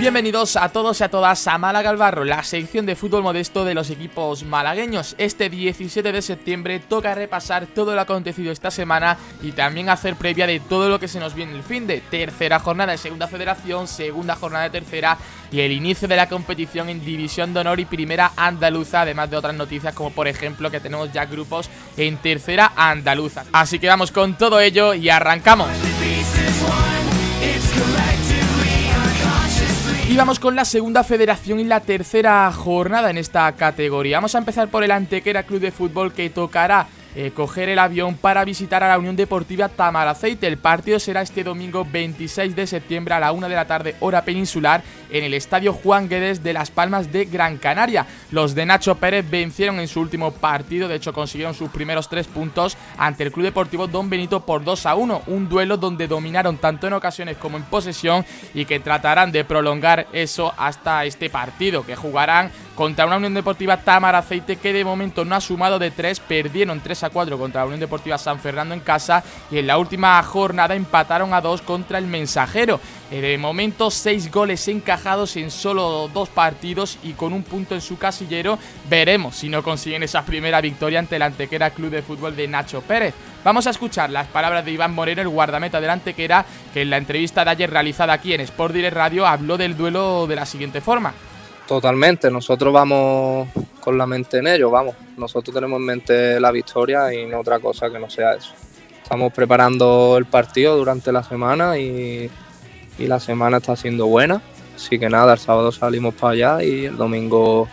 Bienvenidos a todos y a todas a Málaga al Barro, la sección de fútbol modesto de los equipos malagueños. Este 17 de septiembre toca repasar todo lo acontecido esta semana y también hacer previa de todo lo que se nos viene el fin de tercera jornada de segunda federación, segunda jornada de tercera y el inicio de la competición en división de honor y primera andaluza, además de otras noticias como por ejemplo que tenemos ya grupos en tercera andaluza. Así que vamos con todo ello y arrancamos. Y vamos con la segunda federación y la tercera jornada en esta categoría. Vamos a empezar por el Antequera Club de Fútbol que tocará eh, coger el avión para visitar a la Unión Deportiva Tamaraceite. El partido será este domingo 26 de septiembre a la 1 de la tarde, hora peninsular, en el Estadio Juan Guedes de Las Palmas de Gran Canaria. Los de Nacho Pérez vencieron en su último partido, de hecho consiguieron sus primeros tres puntos ante el Club Deportivo Don Benito por 2 a 1. Un duelo donde dominaron tanto en ocasiones como en posesión y que tratarán de prolongar eso hasta este partido que jugarán contra una Unión Deportiva Tamaraceite que de momento no ha sumado de 3, perdieron 3 a 4 contra la Unión Deportiva San Fernando en casa y en la última jornada empataron a 2 contra el Mensajero. Eh, de momento 6 goles encajados en solo dos partidos y con un punto en su casillero. Veremos si no consiguen esa primera victoria ante el Antequera Club de Fútbol de Nacho Pérez. Vamos a escuchar las palabras de Iván Moreno, el guardameta del Antequera, que en la entrevista de ayer realizada aquí en Sport Direct Radio habló del duelo de la siguiente forma. Totalmente, nosotros vamos con la mente en ello, vamos. Nosotros tenemos en mente la victoria y no otra cosa que no sea eso. Estamos preparando el partido durante la semana y, la semana está siendo buena. Así que nada, el sábado salimos para allá y el domingo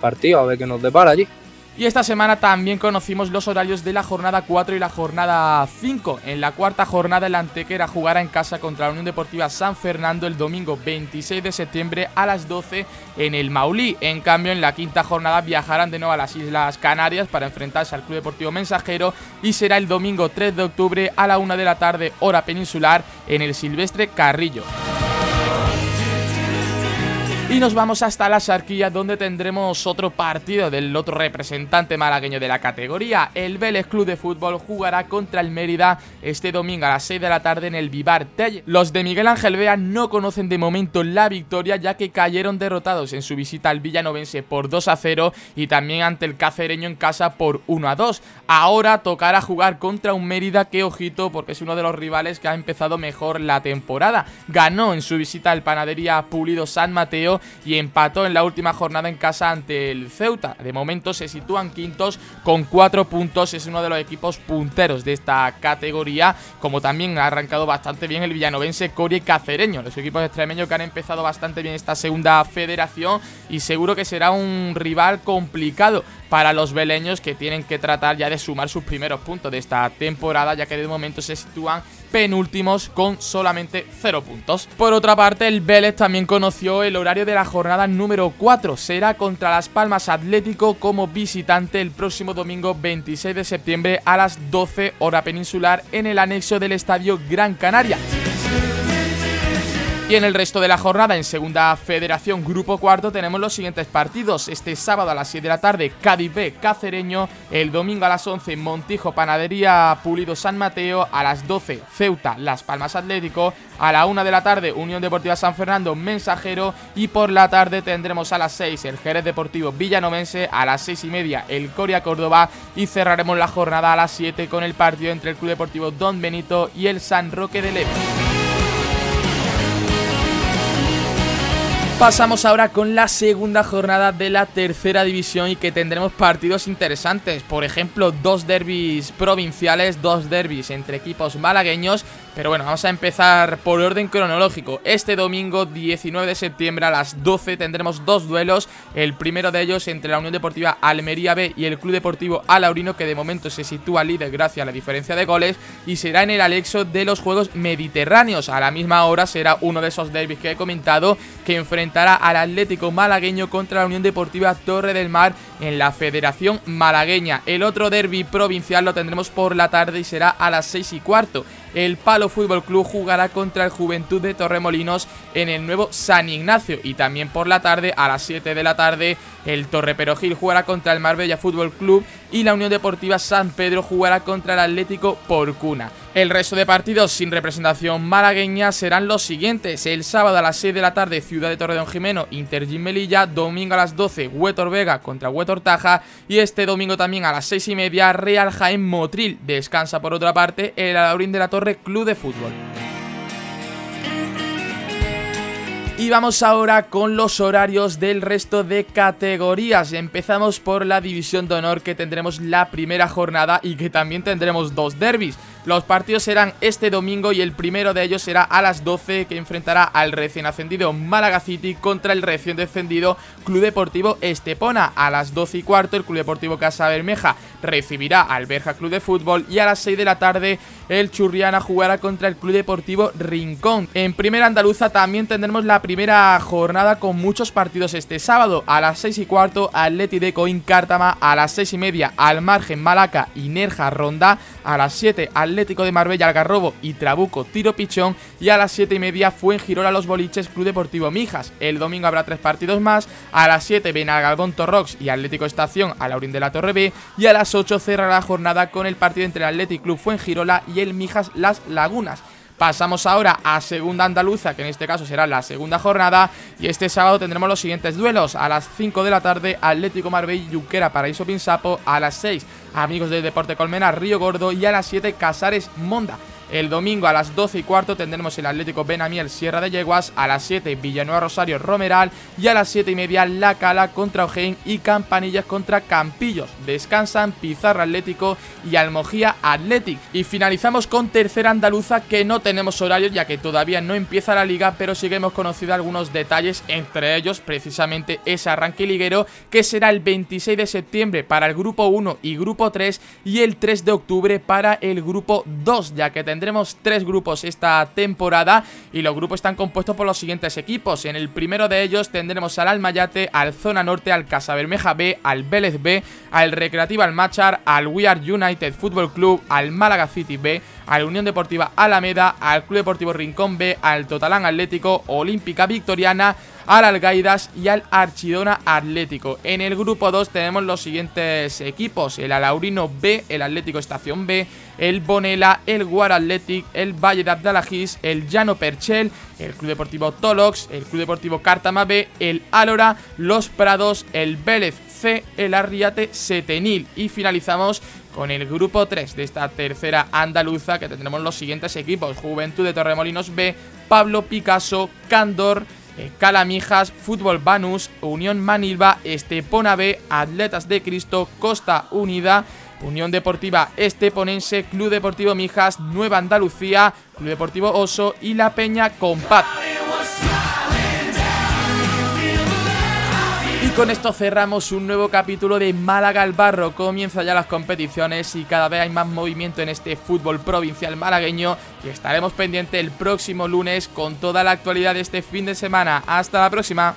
partido, a ver qué nos depara allí. Y esta semana también conocimos los horarios de la jornada 4 y la jornada 5. En la cuarta jornada el Antequera jugará en casa contra la Unión Deportiva San Fernando el domingo 26 de septiembre a las 12 en el Maulí. En cambio en la quinta jornada viajarán de nuevo a las Islas Canarias para enfrentarse al Club Deportivo Mensajero y será el domingo 3 de octubre a la 1 de la tarde hora peninsular en el Silvestre Carrillo. Y nos vamos hasta la Sarquilla donde tendremos otro partido del otro representante malagueño de la categoría. El Vélez Club de Fútbol jugará contra el Mérida este domingo a las 6 de la tarde en el Vivar Tell. Los de Miguel Ángel Bea no conocen de momento la victoria ya que cayeron derrotados en su visita al Villanovense por 2 a 0 y también ante el Cacereño en casa por 1 a 2. Ahora tocará jugar contra un Mérida que ojito porque es uno de los rivales que ha empezado mejor la temporada. Ganó en su visita al Panadería Pulido San Mateo y empató en la última jornada en casa ante el Ceuta. De momento se sitúan quintos con cuatro puntos, es uno de los equipos punteros de esta categoría, como también ha arrancado bastante bien el villanovense Coria Cacereño, los equipos extremeños que han empezado bastante bien esta segunda federación y seguro que será un rival complicado para los beleños que tienen que tratar ya de sumar sus primeros puntos de esta temporada, ya que de momento se sitúan penúltimos con solamente 0 puntos. Por otra parte, el Vélez también conoció el horario de la jornada número 4. Será contra Las Palmas Atlético como visitante el próximo domingo 26 de septiembre a las 12 hora peninsular en el anexo del Estadio Gran Canaria. Y en el resto de la jornada, en Segunda Federación Grupo Cuarto, tenemos los siguientes partidos. Este sábado a las 7 de la tarde, Cádiz B, Cacereño. El domingo a las 11, Montijo, Panadería Pulido San Mateo. A las 12, Ceuta, Las Palmas Atlético. A la 1 de la tarde, Unión Deportiva San Fernando, Mensajero. Y por la tarde tendremos a las 6, el Jerez Deportivo Villanovense. A las 6 y media, el Coria Córdoba. Y cerraremos la jornada a las 7 con el partido entre el Club Deportivo Don Benito y el San Roque de Leve. Pasamos ahora con la segunda jornada de la tercera división y que tendremos partidos interesantes. Por ejemplo, dos derbis provinciales, dos derbis entre equipos malagueños. Pero bueno, vamos a empezar por orden cronológico. Este domingo 19 de septiembre a las 12 tendremos dos duelos. El primero de ellos entre la Unión Deportiva Almería B y el Club Deportivo Alaurino que de momento se sitúa líder gracias a la diferencia de goles. Y será en el Alexo de los Juegos Mediterráneos. A la misma hora será uno de esos derbis que he comentado que enfrentará al Atlético Malagueño contra la Unión Deportiva Torre del Mar en la Federación Malagueña. El otro derby provincial lo tendremos por la tarde y será a las 6 y cuarto el Palo Fútbol Club jugará contra el Juventud de Torremolinos en el nuevo San Ignacio. Y también por la tarde, a las 7 de la tarde, el Torre Perogil jugará contra el Marbella Fútbol Club y la Unión Deportiva San Pedro jugará contra el Atlético Porcuna. El resto de partidos sin representación malagueña serán los siguientes. El sábado a las 6 de la tarde, Ciudad de Torredón Jimeno, Inter Melilla. Domingo a las 12, Huetor Vega contra Huetor Taja. Y este domingo también a las 6 y media, Real Jaén Motril. Descansa por otra parte el Alaurín de la Torre Club de Fútbol. Y vamos ahora con los horarios del resto de categorías. Empezamos por la división de honor que tendremos la primera jornada y que también tendremos dos derbis. Los partidos serán este domingo y el primero de ellos será a las 12 que enfrentará al recién ascendido Málaga City contra el recién descendido Club Deportivo Estepona. A las 12 y cuarto el Club Deportivo Casa Bermeja recibirá al Berja Club de Fútbol y a las 6 de la tarde el Churriana jugará contra el Club Deportivo Rincón. En primera andaluza también tendremos la primera jornada con muchos partidos este sábado. A las 6 y cuarto Atleti de Coín Cártama, a las 6 y media al margen Malaca y Nerja Ronda, a las 7 Atlético de Marbella Algarrobo y Trabuco Tiro Pichón y a las 7 y media fue en Girola Los Boliches Club Deportivo Mijas. El domingo habrá tres partidos más, a las 7 Benalgalbón Torrox y Atlético Estación a Laurín de la Torre B y a las 8 cerrará la jornada con el partido entre el Atlético Club Fuengirola y el Mijas Las Lagunas. Pasamos ahora a segunda andaluza, que en este caso será la segunda jornada. Y este sábado tendremos los siguientes duelos. A las 5 de la tarde, Atlético Marbella Yuquera Paraíso Pinsapo. A las 6, Amigos del Deporte Colmena Río Gordo. Y a las 7, Casares Monda. El domingo a las 12 y cuarto tendremos el Atlético Benamiel Sierra de Yeguas, a las 7 Villanueva Rosario Romeral y a las 7 y media La Cala contra Ojén y Campanillas contra Campillos. Descansan Pizarra Atlético y Almojía Athletic. Y finalizamos con tercera andaluza que no tenemos horarios ya que todavía no empieza la liga, pero sí que hemos conocido algunos detalles, entre ellos precisamente ese arranque liguero que será el 26 de septiembre para el grupo 1 y grupo 3 y el 3 de octubre para el grupo 2, ya que tendremos tendremos tres grupos esta temporada y los grupos están compuestos por los siguientes equipos. En el primero de ellos tendremos al Almayate, al Zona Norte, al Casabermeja B, al Vélez B, al Recreativa Almachar, al We Are United Football Club, al Málaga City B, al Unión Deportiva Alameda, al Club Deportivo Rincón B, al Totalán Atlético, Olímpica Victoriana, al Algaidas y al Archidona Atlético. En el grupo 2 tenemos los siguientes equipos, el Alaurino B, el Atlético Estación B, el Bonela, el Guar Athletic, el Valle de Abdalajís, el Llano Perchel, el Club Deportivo Tolox, el Club Deportivo Cártama B, el Álora, los Prados, el Vélez C, el Arriate Setenil. Y finalizamos con el grupo 3 de esta tercera andaluza que tendremos los siguientes equipos, Juventud de Torremolinos B, Pablo Picasso, Candor, eh, Calamijas, Fútbol Banus, Unión Manilva, Estepona B, Atletas de Cristo, Costa Unida, Unión Deportiva Esteponense, Club Deportivo Mijas, Nueva Andalucía, Club Deportivo Oso y La Peña Compat. Y con esto cerramos un nuevo capítulo de Málaga al Barro. Comienza ya las competiciones y cada vez hay más movimiento en este fútbol provincial malagueño. Y estaremos pendientes el próximo lunes con toda la actualidad de este fin de semana. Hasta la próxima.